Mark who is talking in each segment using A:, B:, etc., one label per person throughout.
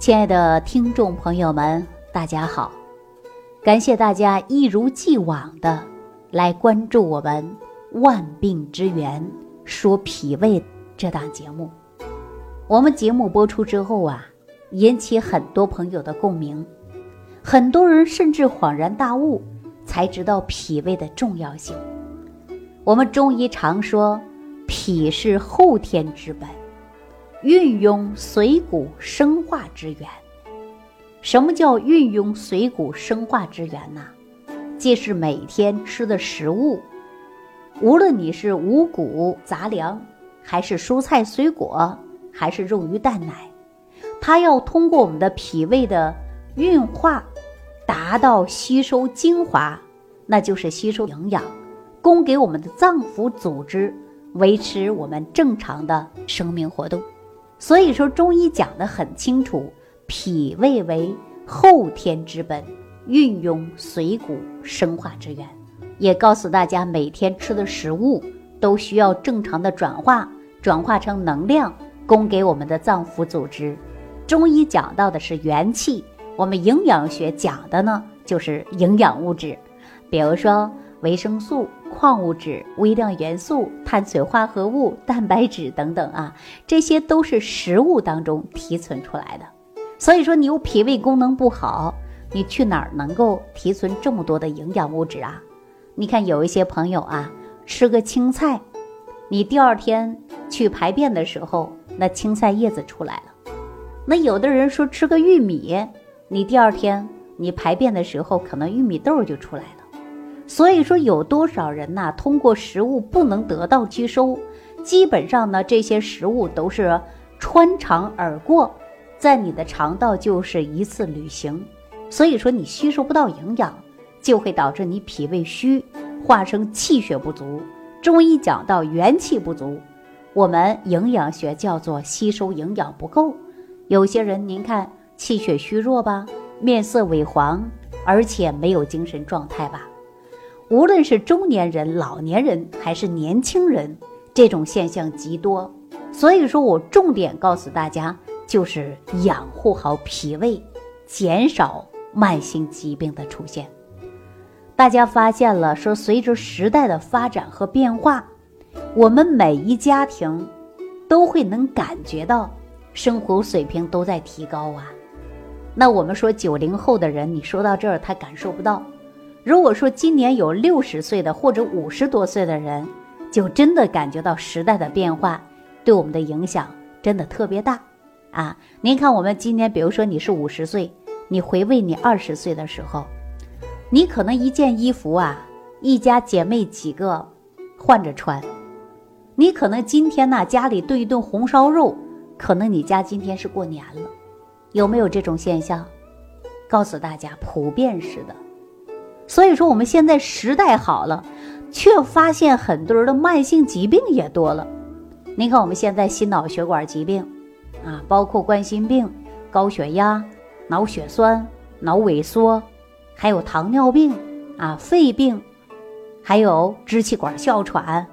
A: 亲爱的听众朋友们，大家好！感谢大家一如既往的来关注我们《万病之源说脾胃》这档节目。我们节目播出之后啊，引起很多朋友的共鸣，很多人甚至恍然大悟，才知道脾胃的重要性。我们中医常说，脾是后天之本。运用水谷生化之源，什么叫运用水谷生化之源呢？即是每天吃的食物，无论你是五谷杂粮，还是蔬菜水果，还是肉鱼蛋奶，它要通过我们的脾胃的运化，达到吸收精华，那就是吸收营养，供给我们的脏腑组织，维持我们正常的生命活动。所以说，中医讲得很清楚，脾胃为后天之本，运用水谷生化之源，也告诉大家每天吃的食物都需要正常的转化，转化成能量，供给我们的脏腑组织。中医讲到的是元气，我们营养学讲的呢就是营养物质，比如说维生素。矿物质、微量元素、碳水化合物、蛋白质等等啊，这些都是食物当中提存出来的。所以说，你有脾胃功能不好，你去哪儿能够提存这么多的营养物质啊？你看有一些朋友啊，吃个青菜，你第二天去排便的时候，那青菜叶子出来了。那有的人说吃个玉米，你第二天你排便的时候，可能玉米豆就出来了。所以说，有多少人呐？通过食物不能得到吸收，基本上呢，这些食物都是穿肠而过，在你的肠道就是一次旅行。所以说，你吸收不到营养，就会导致你脾胃虚，化生气血不足。中医讲到元气不足，我们营养学叫做吸收营养不够。有些人您看气血虚弱吧，面色萎黄，而且没有精神状态吧。无论是中年人、老年人还是年轻人，这种现象极多。所以说我重点告诉大家，就是养护好脾胃，减少慢性疾病的出现。大家发现了，说随着时代的发展和变化，我们每一家庭都会能感觉到生活水平都在提高啊。那我们说九零后的人，你说到这儿，他感受不到。如果说今年有六十岁的或者五十多岁的人，就真的感觉到时代的变化对我们的影响真的特别大啊！您看，我们今年，比如说你是五十岁，你回味你二十岁的时候，你可能一件衣服啊，一家姐妹几个换着穿，你可能今天呢家里炖一顿红烧肉，可能你家今天是过年了，有没有这种现象？告诉大家，普遍是的。所以说，我们现在时代好了，却发现很多人的慢性疾病也多了。您看，我们现在心脑血管疾病，啊，包括冠心病、高血压、脑血栓、脑萎缩，还有糖尿病，啊，肺病，还有支气管哮喘，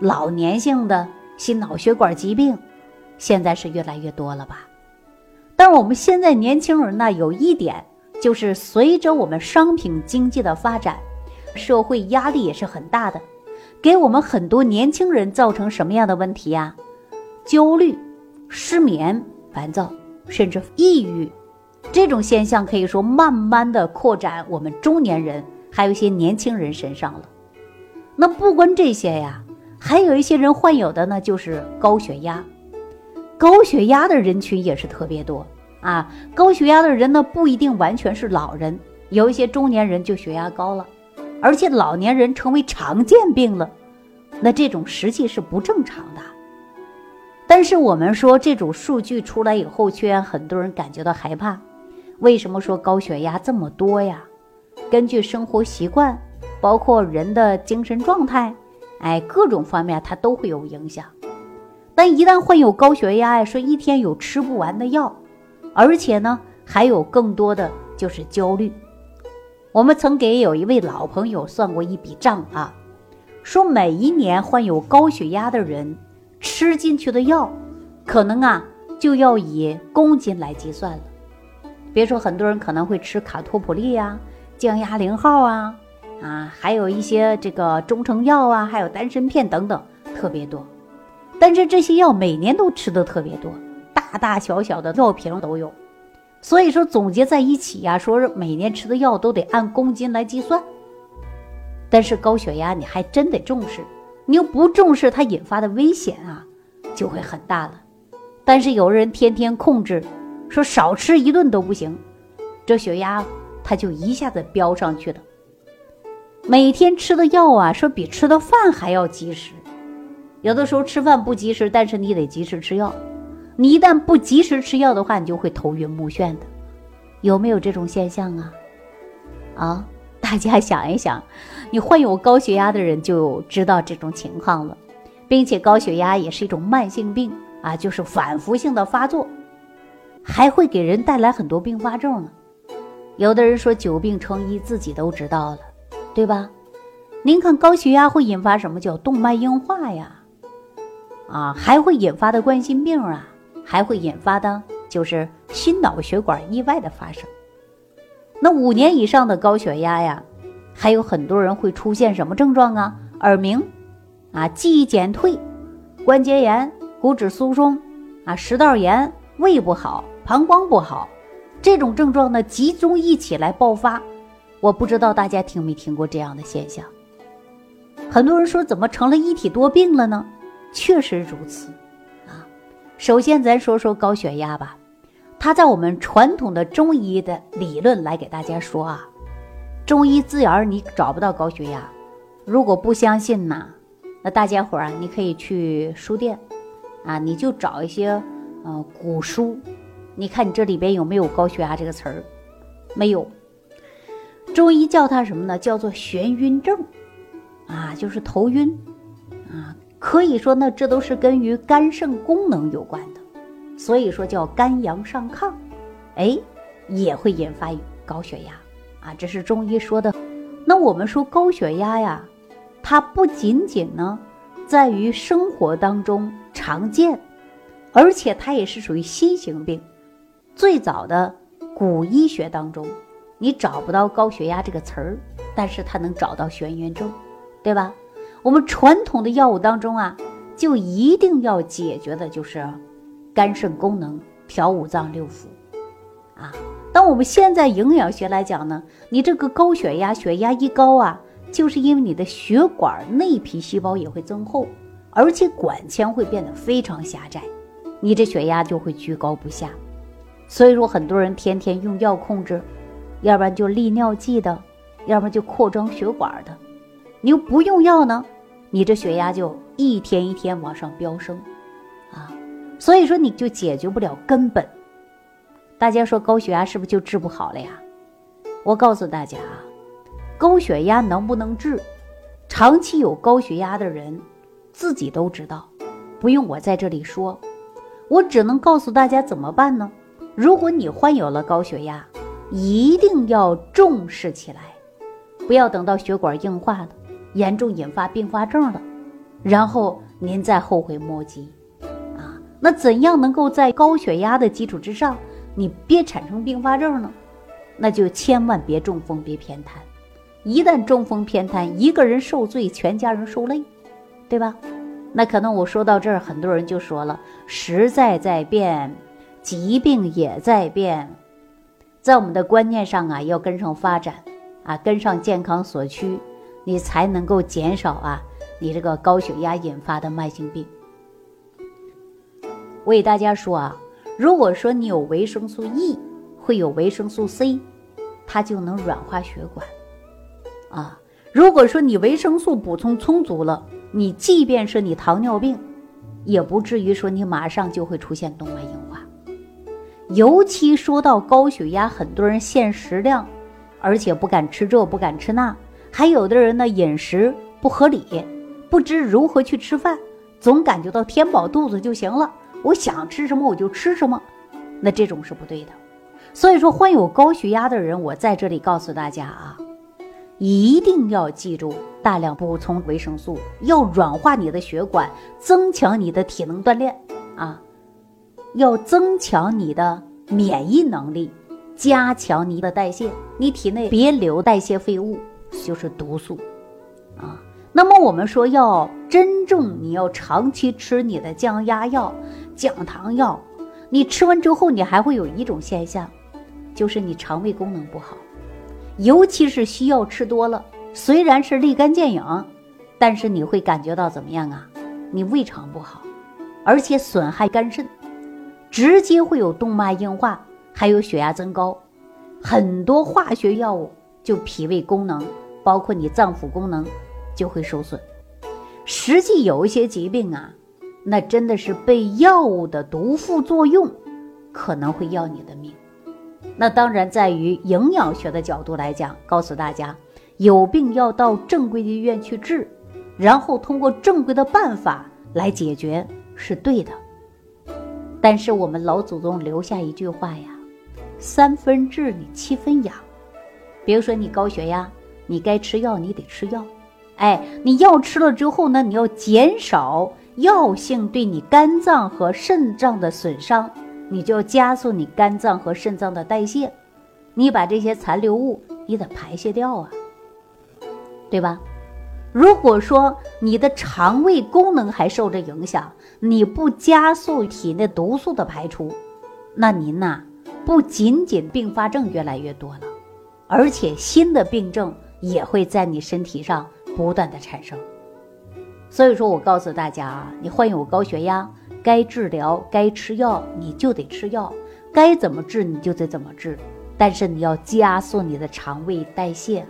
A: 老年性的心脑血管疾病，现在是越来越多了吧？但是我们现在年轻人呢，有一点。就是随着我们商品经济的发展，社会压力也是很大的，给我们很多年轻人造成什么样的问题呀？焦虑、失眠、烦躁，甚至抑郁，这种现象可以说慢慢的扩展我们中年人，还有一些年轻人身上了。那不光这些呀，还有一些人患有的呢，就是高血压，高血压的人群也是特别多。啊，高血压的人呢不一定完全是老人，有一些中年人就血压高了，而且老年人成为常见病了，那这种实际是不正常的。但是我们说这种数据出来以后，却让很多人感觉到害怕。为什么说高血压这么多呀？根据生活习惯，包括人的精神状态，哎，各种方面它都会有影响。但一旦患有高血压呀，说一天有吃不完的药。而且呢，还有更多的就是焦虑。我们曾给有一位老朋友算过一笔账啊，说每一年患有高血压的人吃进去的药，可能啊就要以公斤来计算了。别说很多人可能会吃卡托普利呀、降压零号啊，啊，还有一些这个中成药啊，还有丹参片等等，特别多。但是这些药每年都吃的特别多，大大小小的药瓶都有。所以说总结在一起呀，说是每年吃的药都得按公斤来计算。但是高血压你还真得重视，你又不重视，它引发的危险啊就会很大了。但是有的人天天控制，说少吃一顿都不行，这血压它就一下子飙上去了。每天吃的药啊，说比吃的饭还要及时。有的时候吃饭不及时，但是你得及时吃药。你一旦不及时吃药的话，你就会头晕目眩的。有没有这种现象啊？啊？大家想一想，你患有高血压的人就知道这种情况了，并且高血压也是一种慢性病啊，就是反复性的发作，还会给人带来很多并发症呢。有的人说久病成医，自己都知道了，对吧？您看高血压会引发什么叫动脉硬化呀？啊，还会引发的冠心病啊，还会引发的就是心脑血管意外的发生。那五年以上的高血压呀，还有很多人会出现什么症状啊？耳鸣，啊，记忆减退，关节炎，骨质疏松，啊，食道炎，胃不好，膀胱不好，这种症状呢集中一起来爆发。我不知道大家听没听过这样的现象？很多人说怎么成了一体多病了呢？确实如此，首先咱说说高血压吧。它在我们传统的中医的理论来给大家说啊，中医字眼儿你找不到高血压。如果不相信呢，那大家伙儿啊，你可以去书店，啊，你就找一些呃古书，你看你这里边有没有高血压这个词儿？没有。中医叫它什么呢？叫做眩晕症，啊，就是头晕，啊，可以说呢，这都是跟于肝肾功能有关的。所以说叫肝阳上亢，哎，也会引发高血压啊，这是中医说的。那我们说高血压呀，它不仅仅呢在于生活当中常见，而且它也是属于新型病。最早的古医学当中，你找不到高血压这个词儿，但是它能找到眩晕症，对吧？我们传统的药物当中啊，就一定要解决的就是。肝肾功能调五脏六腑，啊，当我们现在营养学来讲呢，你这个高血压，血压一高啊，就是因为你的血管内皮细胞也会增厚，而且管腔会变得非常狭窄，你这血压就会居高不下。所以说，很多人天天用药控制，要不然就利尿剂的，要不然就扩张血管的，你又不用药呢，你这血压就一天一天往上飙升，啊。所以说你就解决不了根本。大家说高血压是不是就治不好了呀？我告诉大家啊，高血压能不能治？长期有高血压的人自己都知道，不用我在这里说。我只能告诉大家怎么办呢？如果你患有了高血压，一定要重视起来，不要等到血管硬化了，严重引发并发症了，然后您再后悔莫及。啊那怎样能够在高血压的基础之上，你别产生并发症呢？那就千万别中风，别偏瘫。一旦中风偏瘫，一个人受罪，全家人受累，对吧？那可能我说到这儿，很多人就说了：时代在变，疾病也在变，在我们的观念上啊，要跟上发展啊，跟上健康所趋，你才能够减少啊，你这个高血压引发的慢性病。我给大家说啊，如果说你有维生素 E，会有维生素 C，它就能软化血管。啊，如果说你维生素补充充足了，你即便是你糖尿病，也不至于说你马上就会出现动脉硬化。尤其说到高血压，很多人限食量，而且不敢吃这不敢吃那，还有的人呢饮食不合理，不知如何去吃饭，总感觉到填饱肚子就行了。我想吃什么我就吃什么，那这种是不对的。所以说，患有高血压的人，我在这里告诉大家啊，一定要记住大量补充维生素，要软化你的血管，增强你的体能锻炼啊，要增强你的免疫能力，加强你的代谢，你体内别留代谢废物，就是毒素啊。那么我们说要真正你要长期吃你的降压药、降糖药，你吃完之后你还会有一种现象，就是你肠胃功能不好，尤其是西药吃多了，虽然是立竿见影，但是你会感觉到怎么样啊？你胃肠不好，而且损害肝肾，直接会有动脉硬化，还有血压增高，很多化学药物就脾胃功能，包括你脏腑功能。就会受损。实际有一些疾病啊，那真的是被药物的毒副作用可能会要你的命。那当然，在于营养学的角度来讲，告诉大家，有病要到正规的医院去治，然后通过正规的办法来解决是对的。但是我们老祖宗留下一句话呀：“三分治你七分养。”比如说你高血压，你该吃药，你得吃药。哎，你药吃了之后呢，你要减少药性对你肝脏和肾脏的损伤，你就要加速你肝脏和肾脏的代谢，你把这些残留物你得排泄掉啊，对吧？如果说你的肠胃功能还受着影响，你不加速体内毒素的排出，那您呐，不仅仅并发症越来越多了，而且新的病症也会在你身体上。不断的产生，所以说我告诉大家啊，你患有高血压，该治疗该吃药你就得吃药，该怎么治你就得怎么治，但是你要加速你的肠胃代谢，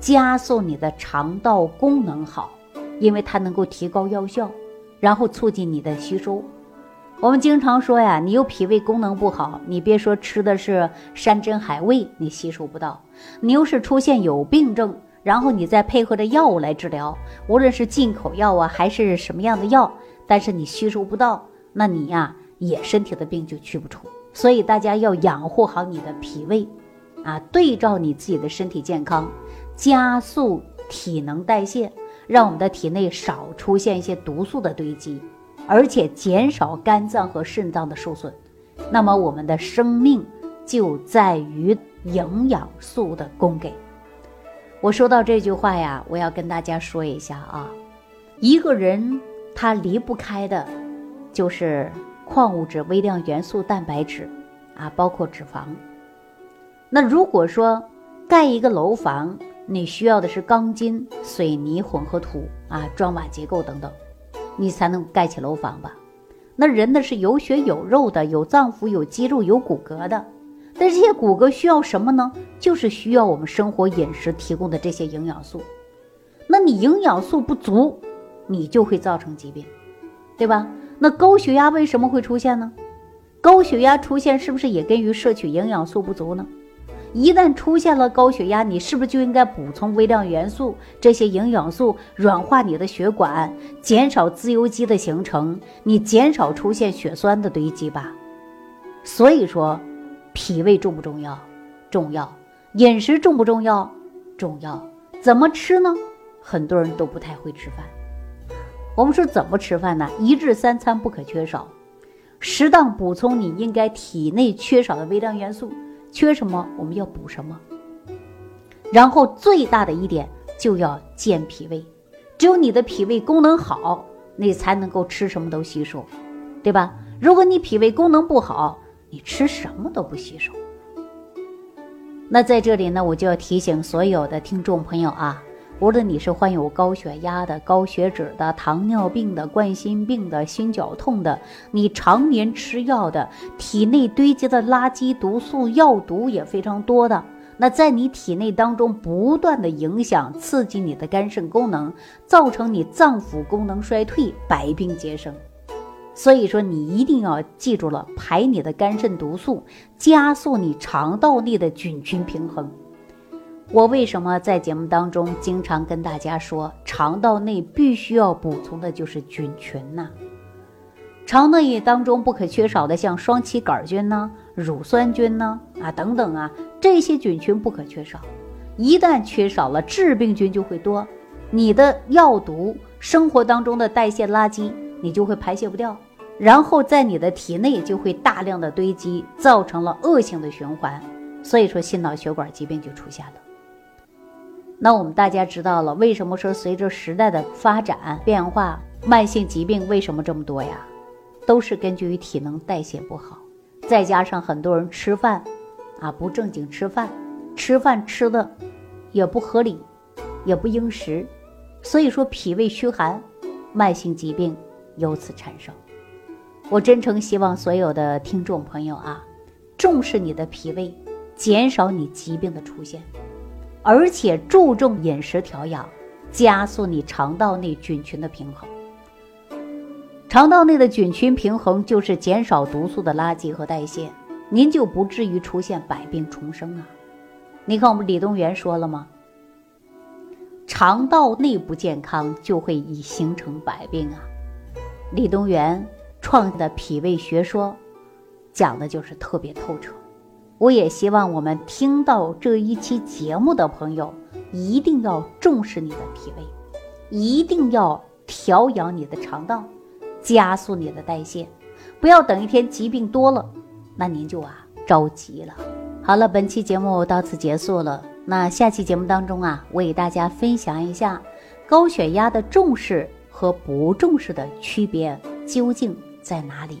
A: 加速你的肠道功能好，因为它能够提高药效，然后促进你的吸收。我们经常说呀，你有脾胃功能不好，你别说吃的是山珍海味，你吸收不到，你又是出现有病症。然后你再配合着药物来治疗，无论是进口药啊，还是什么样的药，但是你吸收不到，那你呀也身体的病就去不出。所以大家要养护好你的脾胃，啊，对照你自己的身体健康，加速体能代谢，让我们的体内少出现一些毒素的堆积，而且减少肝脏和肾脏的受损。那么我们的生命就在于营养素的供给。我说到这句话呀，我要跟大家说一下啊，一个人他离不开的，就是矿物质、微量元素、蛋白质，啊，包括脂肪。那如果说盖一个楼房，你需要的是钢筋、水泥、混合土啊、砖瓦结构等等，你才能盖起楼房吧？那人呢是有血有肉的，有脏腑、有肌肉、有骨骼的。但这些骨骼需要什么呢？就是需要我们生活饮食提供的这些营养素。那你营养素不足，你就会造成疾病，对吧？那高血压为什么会出现呢？高血压出现是不是也跟于摄取营养素不足呢？一旦出现了高血压，你是不是就应该补充微量元素这些营养素，软化你的血管，减少自由基的形成，你减少出现血栓的堆积吧？所以说。脾胃重不重要？重要。饮食重不重要？重要。怎么吃呢？很多人都不太会吃饭。我们说怎么吃饭呢？一日三餐不可缺少，适当补充你应该体内缺少的微量元素。缺什么我们要补什么。然后最大的一点就要健脾胃，只有你的脾胃功能好，你才能够吃什么都吸收，对吧？如果你脾胃功能不好，你吃什么都不吸收。那在这里呢，我就要提醒所有的听众朋友啊，无论你是患有高血压的、高血脂的、糖尿病的、冠心病的、心绞痛的，你常年吃药的，体内堆积的垃圾毒素、药毒也非常多的，那在你体内当中不断的影响、刺激你的肝肾功能，造成你脏腑功能衰退，百病皆生。所以说，你一定要记住了，排你的肝肾毒素，加速你肠道内的菌群平衡。我为什么在节目当中经常跟大家说，肠道内必须要补充的就是菌群呢？肠道内当中不可缺少的，像双歧杆菌呢、乳酸菌呢啊等等啊，这些菌群不可缺少。一旦缺少了，致病菌就会多，你的药毒、生活当中的代谢垃圾。你就会排泄不掉，然后在你的体内就会大量的堆积，造成了恶性的循环，所以说心脑血管疾病就出现了。那我们大家知道了，为什么说随着时代的发展变化，慢性疾病为什么这么多呀？都是根据于体能代谢不好，再加上很多人吃饭啊不正经吃饭，吃饭吃的也不合理，也不应时，所以说脾胃虚寒，慢性疾病由此产生。我真诚希望所有的听众朋友啊，重视你的脾胃，减少你疾病的出现。而且注重饮食调养，加速你肠道内菌群的平衡。肠道内的菌群平衡，就是减少毒素的垃圾和代谢，您就不至于出现百病重生啊！你看我们李东垣说了吗？肠道内不健康，就会已形成百病啊！李东垣创的脾胃学说，讲的就是特别透彻。我也希望我们听到这一期节目的朋友，一定要重视你的脾胃，一定要调养你的肠道，加速你的代谢，不要等一天疾病多了，那您就啊着急了。好了，本期节目到此结束了。那下期节目当中啊，我给大家分享一下高血压的重视和不重视的区别究竟在哪里。